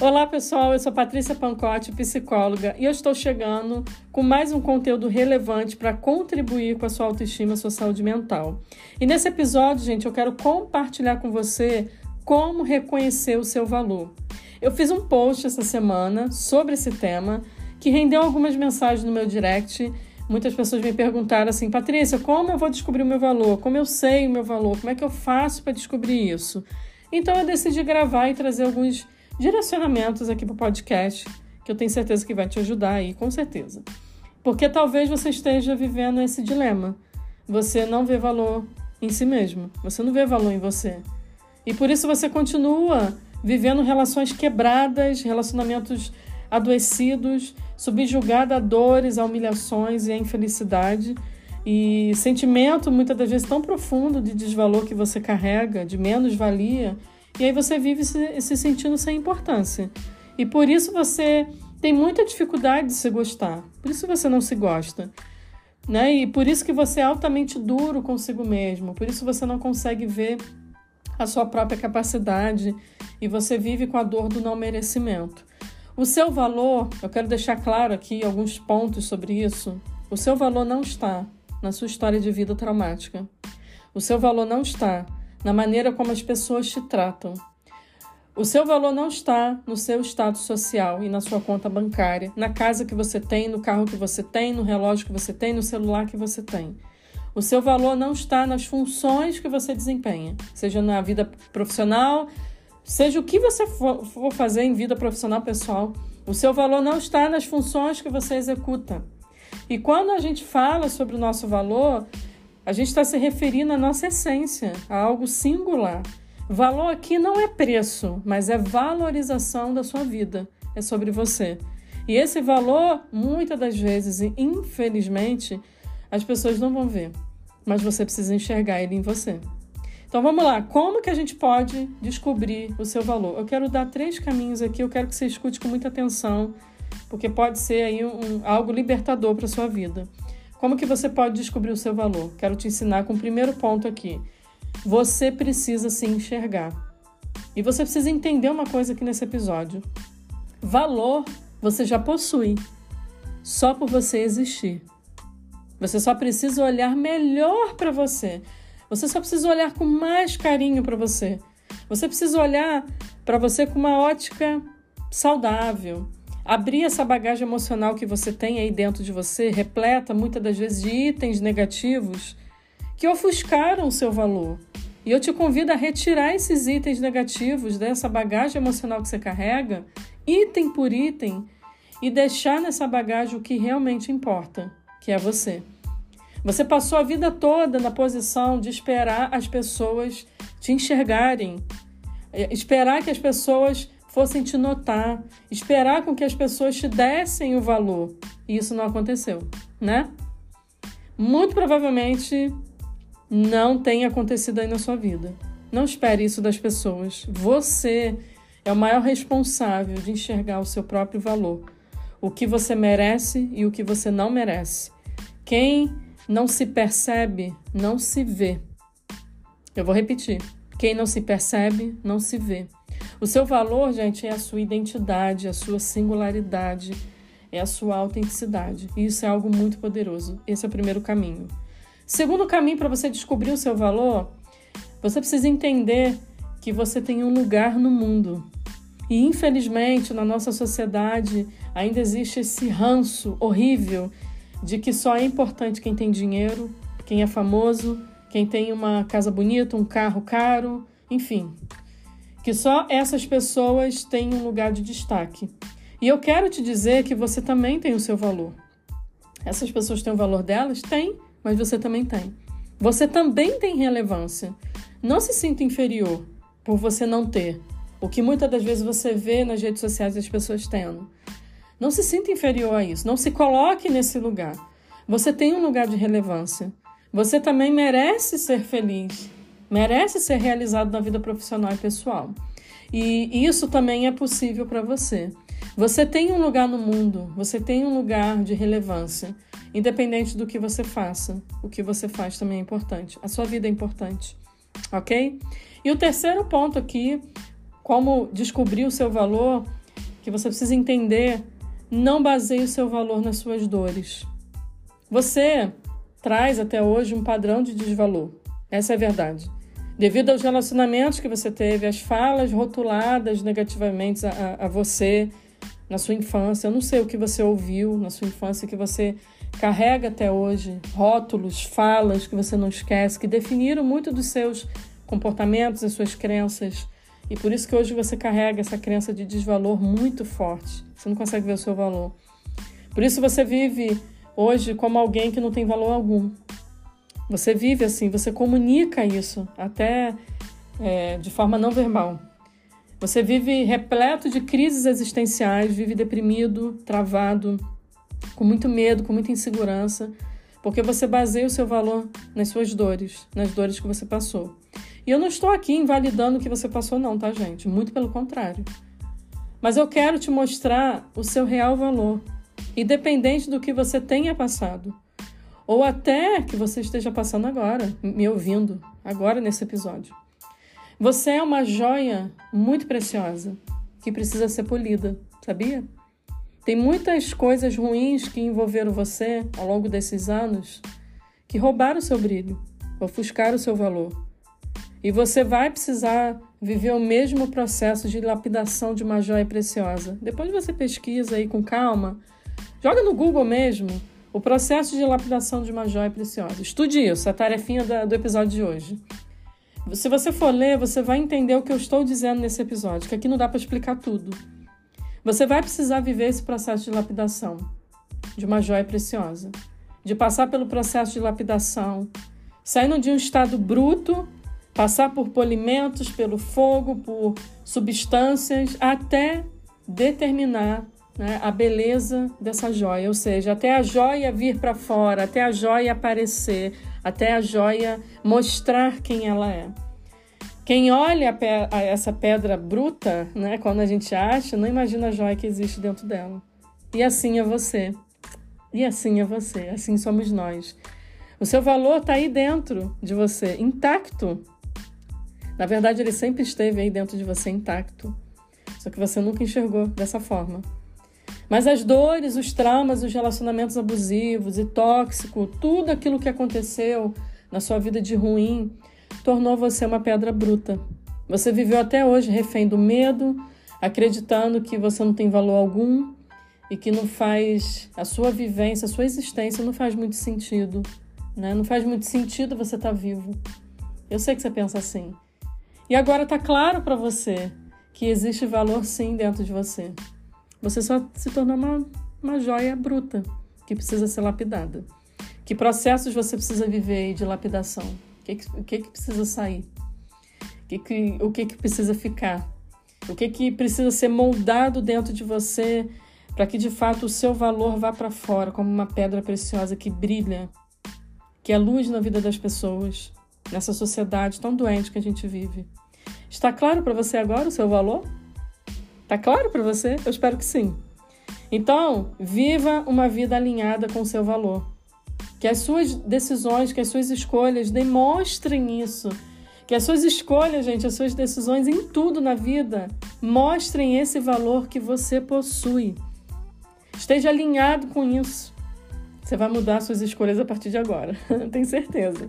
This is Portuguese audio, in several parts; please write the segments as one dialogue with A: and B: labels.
A: Olá pessoal, eu sou Patrícia Pancotti, psicóloga, e eu estou chegando com mais um conteúdo relevante para contribuir com a sua autoestima e sua saúde mental. E nesse episódio, gente, eu quero compartilhar com você como reconhecer o seu valor. Eu fiz um post essa semana sobre esse tema que rendeu algumas mensagens no meu direct. Muitas pessoas me perguntaram assim: Patrícia, como eu vou descobrir o meu valor? Como eu sei o meu valor? Como é que eu faço para descobrir isso? Então eu decidi gravar e trazer alguns direcionamentos aqui para o podcast, que eu tenho certeza que vai te ajudar aí, com certeza. Porque talvez você esteja vivendo esse dilema. Você não vê valor em si mesmo, você não vê valor em você. E por isso você continua vivendo relações quebradas, relacionamentos adoecidos, subjugado a dores, a humilhações e a infelicidade. E sentimento, muitas das vezes, tão profundo de desvalor que você carrega, de menos-valia, e aí você vive se, se sentindo sem importância. E por isso você tem muita dificuldade de se gostar. Por isso você não se gosta. Né? E por isso que você é altamente duro consigo mesmo. Por isso você não consegue ver a sua própria capacidade e você vive com a dor do não merecimento. O seu valor, eu quero deixar claro aqui alguns pontos sobre isso. O seu valor não está na sua história de vida traumática. O seu valor não está na maneira como as pessoas te tratam. O seu valor não está no seu status social e na sua conta bancária, na casa que você tem, no carro que você tem, no relógio que você tem, no celular que você tem. O seu valor não está nas funções que você desempenha, seja na vida profissional, seja o que você for, for fazer em vida profissional pessoal. O seu valor não está nas funções que você executa. E quando a gente fala sobre o nosso valor, a gente está se referindo à nossa essência, a algo singular. Valor aqui não é preço, mas é valorização da sua vida. É sobre você. E esse valor, muitas das vezes, e infelizmente, as pessoas não vão ver. Mas você precisa enxergar ele em você. Então vamos lá, como que a gente pode descobrir o seu valor? Eu quero dar três caminhos aqui, eu quero que você escute com muita atenção, porque pode ser aí um, algo libertador para sua vida. Como que você pode descobrir o seu valor? Quero te ensinar com o primeiro ponto aqui. Você precisa se enxergar. E você precisa entender uma coisa aqui nesse episódio. Valor você já possui, só por você existir. Você só precisa olhar melhor para você. Você só precisa olhar com mais carinho para você. Você precisa olhar para você com uma ótica saudável, abrir essa bagagem emocional que você tem aí dentro de você, repleta muitas das vezes de itens negativos que ofuscaram o seu valor. E eu te convido a retirar esses itens negativos dessa bagagem emocional que você carrega, item por item, e deixar nessa bagagem o que realmente importa, que é você. Você passou a vida toda na posição de esperar as pessoas te enxergarem, é, esperar que as pessoas fossem te notar, esperar com que as pessoas te dessem o valor. E isso não aconteceu, né? Muito provavelmente não tenha acontecido aí na sua vida. Não espere isso das pessoas. Você é o maior responsável de enxergar o seu próprio valor, o que você merece e o que você não merece. Quem não se percebe, não se vê. Eu vou repetir. Quem não se percebe, não se vê. O seu valor, gente, é a sua identidade, a sua singularidade, é a sua autenticidade. E isso é algo muito poderoso. Esse é o primeiro caminho. Segundo caminho para você descobrir o seu valor, você precisa entender que você tem um lugar no mundo. E infelizmente, na nossa sociedade, ainda existe esse ranço horrível de que só é importante quem tem dinheiro, quem é famoso, quem tem uma casa bonita, um carro caro, enfim, que só essas pessoas têm um lugar de destaque. E eu quero te dizer que você também tem o seu valor. Essas pessoas têm o valor delas? Tem, mas você também tem. Você também tem relevância. Não se sinta inferior por você não ter. O que muitas das vezes você vê nas redes sociais as pessoas tendo. Não se sinta inferior a isso. Não se coloque nesse lugar. Você tem um lugar de relevância. Você também merece ser feliz merece ser realizado na vida profissional e pessoal. E isso também é possível para você. Você tem um lugar no mundo, você tem um lugar de relevância, independente do que você faça. O que você faz também é importante. A sua vida é importante, ok? E o terceiro ponto aqui, como descobrir o seu valor, que você precisa entender, não baseie o seu valor nas suas dores. Você traz até hoje um padrão de desvalor. Essa é a verdade. Devido aos relacionamentos que você teve, as falas rotuladas negativamente a, a você na sua infância, eu não sei o que você ouviu na sua infância que você carrega até hoje, rótulos, falas que você não esquece, que definiram muito dos seus comportamentos e suas crenças. E por isso que hoje você carrega essa crença de desvalor muito forte. Você não consegue ver o seu valor. Por isso você vive hoje como alguém que não tem valor algum. Você vive assim, você comunica isso, até é, de forma não verbal. Você vive repleto de crises existenciais, vive deprimido, travado, com muito medo, com muita insegurança, porque você baseia o seu valor nas suas dores, nas dores que você passou. E eu não estou aqui invalidando o que você passou, não, tá, gente? Muito pelo contrário. Mas eu quero te mostrar o seu real valor, independente do que você tenha passado, ou até que você esteja passando agora, me ouvindo, agora nesse episódio. Você é uma joia muito preciosa que precisa ser polida, sabia? Tem muitas coisas ruins que envolveram você ao longo desses anos que roubaram o seu brilho, ofuscaram o seu valor. E você vai precisar viver o mesmo processo de lapidação de uma joia preciosa. Depois você pesquisa aí com calma, joga no Google mesmo o processo de lapidação de uma joia preciosa. Estude isso, a tarefinha do episódio de hoje. Se você for ler, você vai entender o que eu estou dizendo nesse episódio, que aqui não dá para explicar tudo. Você vai precisar viver esse processo de lapidação de uma joia preciosa, de passar pelo processo de lapidação, saindo de um estado bruto, passar por polimentos, pelo fogo, por substâncias, até determinar né, a beleza dessa joia, ou seja, até a joia vir para fora, até a joia aparecer, até a joia mostrar quem ela é. Quem olha a, essa pedra bruta, né, quando a gente acha, não imagina a joia que existe dentro dela. E assim é você. E assim é você. Assim somos nós. O seu valor está aí dentro de você, intacto. Na verdade, ele sempre esteve aí dentro de você, intacto. Só que você nunca enxergou dessa forma. Mas as dores, os traumas, os relacionamentos abusivos e tóxicos, tudo aquilo que aconteceu na sua vida de ruim, tornou você uma pedra bruta. Você viveu até hoje refém do medo, acreditando que você não tem valor algum e que não faz a sua vivência, a sua existência não faz muito sentido, né? Não faz muito sentido você estar tá vivo. Eu sei que você pensa assim. E agora está claro para você que existe valor sim dentro de você. Você só se tornou uma, uma joia bruta que precisa ser lapidada. Que processos você precisa viver de lapidação? que, que, o que, que precisa sair? O, que, que, o que, que precisa ficar? O que, que precisa ser moldado dentro de você para que de fato o seu valor vá para fora como uma pedra preciosa que brilha, que é luz na vida das pessoas, nessa sociedade tão doente que a gente vive. Está claro para você agora o seu valor? Está claro para você? Eu espero que sim. Então, viva uma vida alinhada com o seu valor. Que as suas decisões, que as suas escolhas demonstrem isso. Que as suas escolhas, gente, as suas decisões em tudo na vida mostrem esse valor que você possui. Esteja alinhado com isso. Você vai mudar suas escolhas a partir de agora, tenho certeza.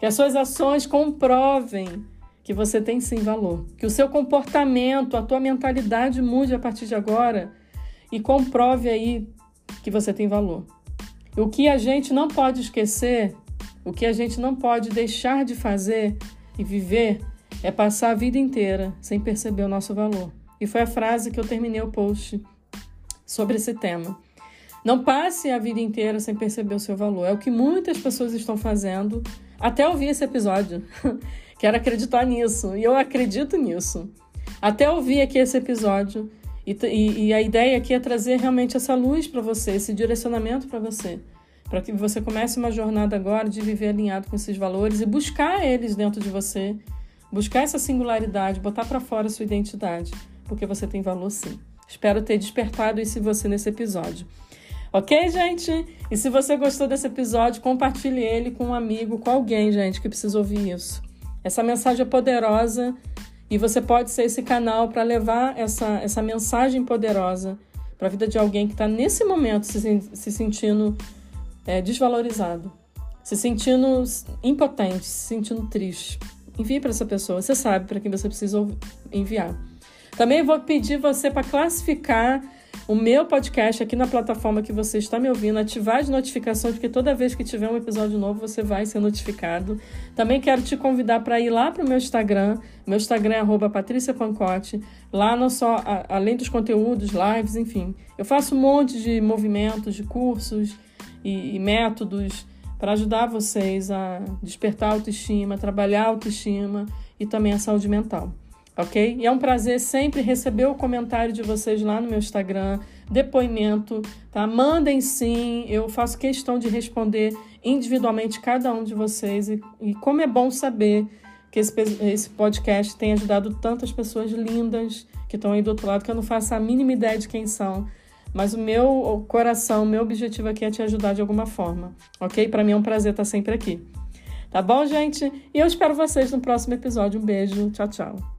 A: Que as suas ações comprovem que você tem sim valor. Que o seu comportamento, a tua mentalidade mude a partir de agora e comprove aí que você tem valor. O que a gente não pode esquecer, o que a gente não pode deixar de fazer e viver é passar a vida inteira sem perceber o nosso valor. E foi a frase que eu terminei o post sobre esse tema. Não passe a vida inteira sem perceber o seu valor. É o que muitas pessoas estão fazendo até ouvir esse episódio. Quero acreditar nisso e eu acredito nisso. Até ouvir aqui esse episódio, e, e, e a ideia aqui é trazer realmente essa luz para você, esse direcionamento para você, para que você comece uma jornada agora de viver alinhado com esses valores e buscar eles dentro de você, buscar essa singularidade, botar para fora a sua identidade, porque você tem valor sim. Espero ter despertado isso em você nesse episódio. Ok, gente? E se você gostou desse episódio, compartilhe ele com um amigo, com alguém, gente, que precisa ouvir isso. Essa mensagem é poderosa E você pode ser esse canal para levar essa, essa mensagem poderosa para a vida de alguém que está nesse momento se, se sentindo é, desvalorizado, se sentindo impotente, se sentindo triste. Envie para essa pessoa, você sabe para quem você precisa enviar. Também vou pedir você para classificar o meu podcast aqui na plataforma que você está me ouvindo, ativar as notificações, porque toda vez que tiver um episódio novo você vai ser notificado. Também quero te convidar para ir lá para o meu Instagram. Meu Instagram é Patrícia Pancotti. Lá não só, além dos conteúdos, lives, enfim. Eu faço um monte de movimentos, de cursos e, e métodos para ajudar vocês a despertar a autoestima, trabalhar a autoestima e também a saúde mental ok? E é um prazer sempre receber o comentário de vocês lá no meu Instagram, depoimento, tá? Mandem sim, eu faço questão de responder individualmente cada um de vocês e, e como é bom saber que esse, esse podcast tem ajudado tantas pessoas lindas que estão aí do outro lado que eu não faço a mínima ideia de quem são. Mas o meu coração, o meu objetivo aqui é te ajudar de alguma forma, ok? Para mim é um prazer estar sempre aqui. Tá bom, gente? E eu espero vocês no próximo episódio. Um beijo. Tchau, tchau.